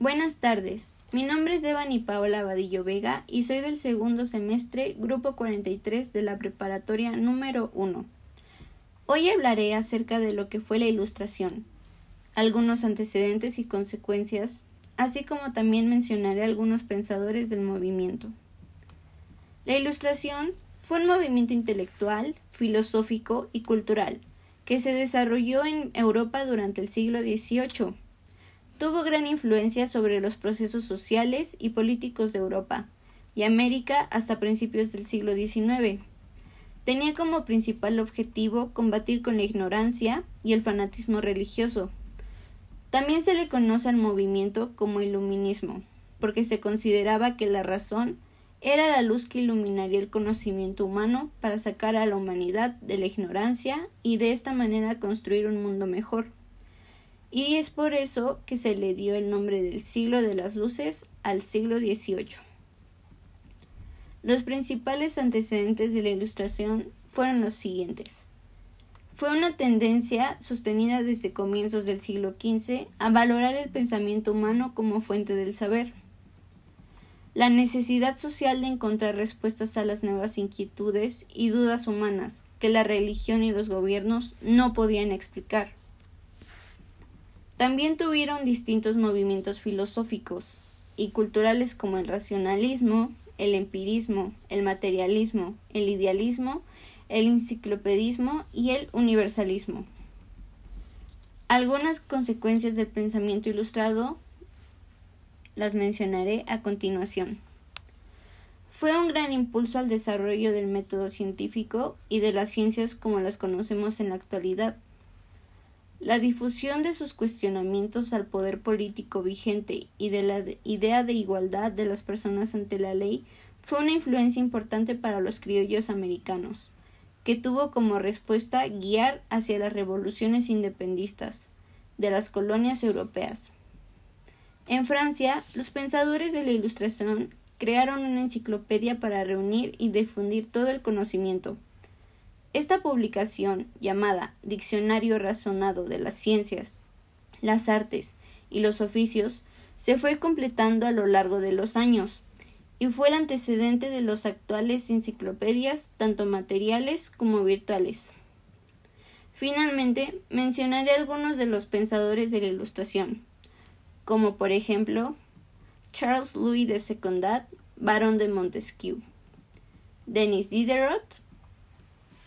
Buenas tardes. Mi nombre es Devani Paola Vadillo Vega y soy del segundo semestre, grupo 43 de la preparatoria número 1. Hoy hablaré acerca de lo que fue la Ilustración, algunos antecedentes y consecuencias, así como también mencionaré algunos pensadores del movimiento. La Ilustración fue un movimiento intelectual, filosófico y cultural que se desarrolló en Europa durante el siglo XVIII. Tuvo gran influencia sobre los procesos sociales y políticos de Europa y América hasta principios del siglo XIX. Tenía como principal objetivo combatir con la ignorancia y el fanatismo religioso. También se le conoce al movimiento como iluminismo, porque se consideraba que la razón era la luz que iluminaría el conocimiento humano para sacar a la humanidad de la ignorancia y de esta manera construir un mundo mejor. Y es por eso que se le dio el nombre del siglo de las luces al siglo XVIII. Los principales antecedentes de la Ilustración fueron los siguientes. Fue una tendencia sostenida desde comienzos del siglo XV a valorar el pensamiento humano como fuente del saber la necesidad social de encontrar respuestas a las nuevas inquietudes y dudas humanas que la religión y los gobiernos no podían explicar. También tuvieron distintos movimientos filosóficos y culturales como el racionalismo, el empirismo, el materialismo, el idealismo, el enciclopedismo y el universalismo. Algunas consecuencias del pensamiento ilustrado las mencionaré a continuación. Fue un gran impulso al desarrollo del método científico y de las ciencias como las conocemos en la actualidad. La difusión de sus cuestionamientos al poder político vigente y de la idea de igualdad de las personas ante la ley fue una influencia importante para los criollos americanos, que tuvo como respuesta guiar hacia las revoluciones independistas de las colonias europeas. En Francia, los pensadores de la Ilustración crearon una enciclopedia para reunir y difundir todo el conocimiento. Esta publicación, llamada Diccionario Razonado de las Ciencias, las Artes y los Oficios, se fue completando a lo largo de los años y fue el antecedente de las actuales enciclopedias, tanto materiales como virtuales. Finalmente, mencionaré algunos de los pensadores de la Ilustración como por ejemplo Charles Louis de Secondat, barón de Montesquieu, Denis Diderot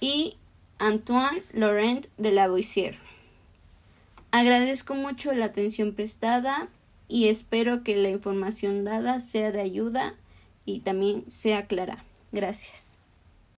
y Antoine Laurent de Lavoisier. Agradezco mucho la atención prestada y espero que la información dada sea de ayuda y también sea clara. Gracias.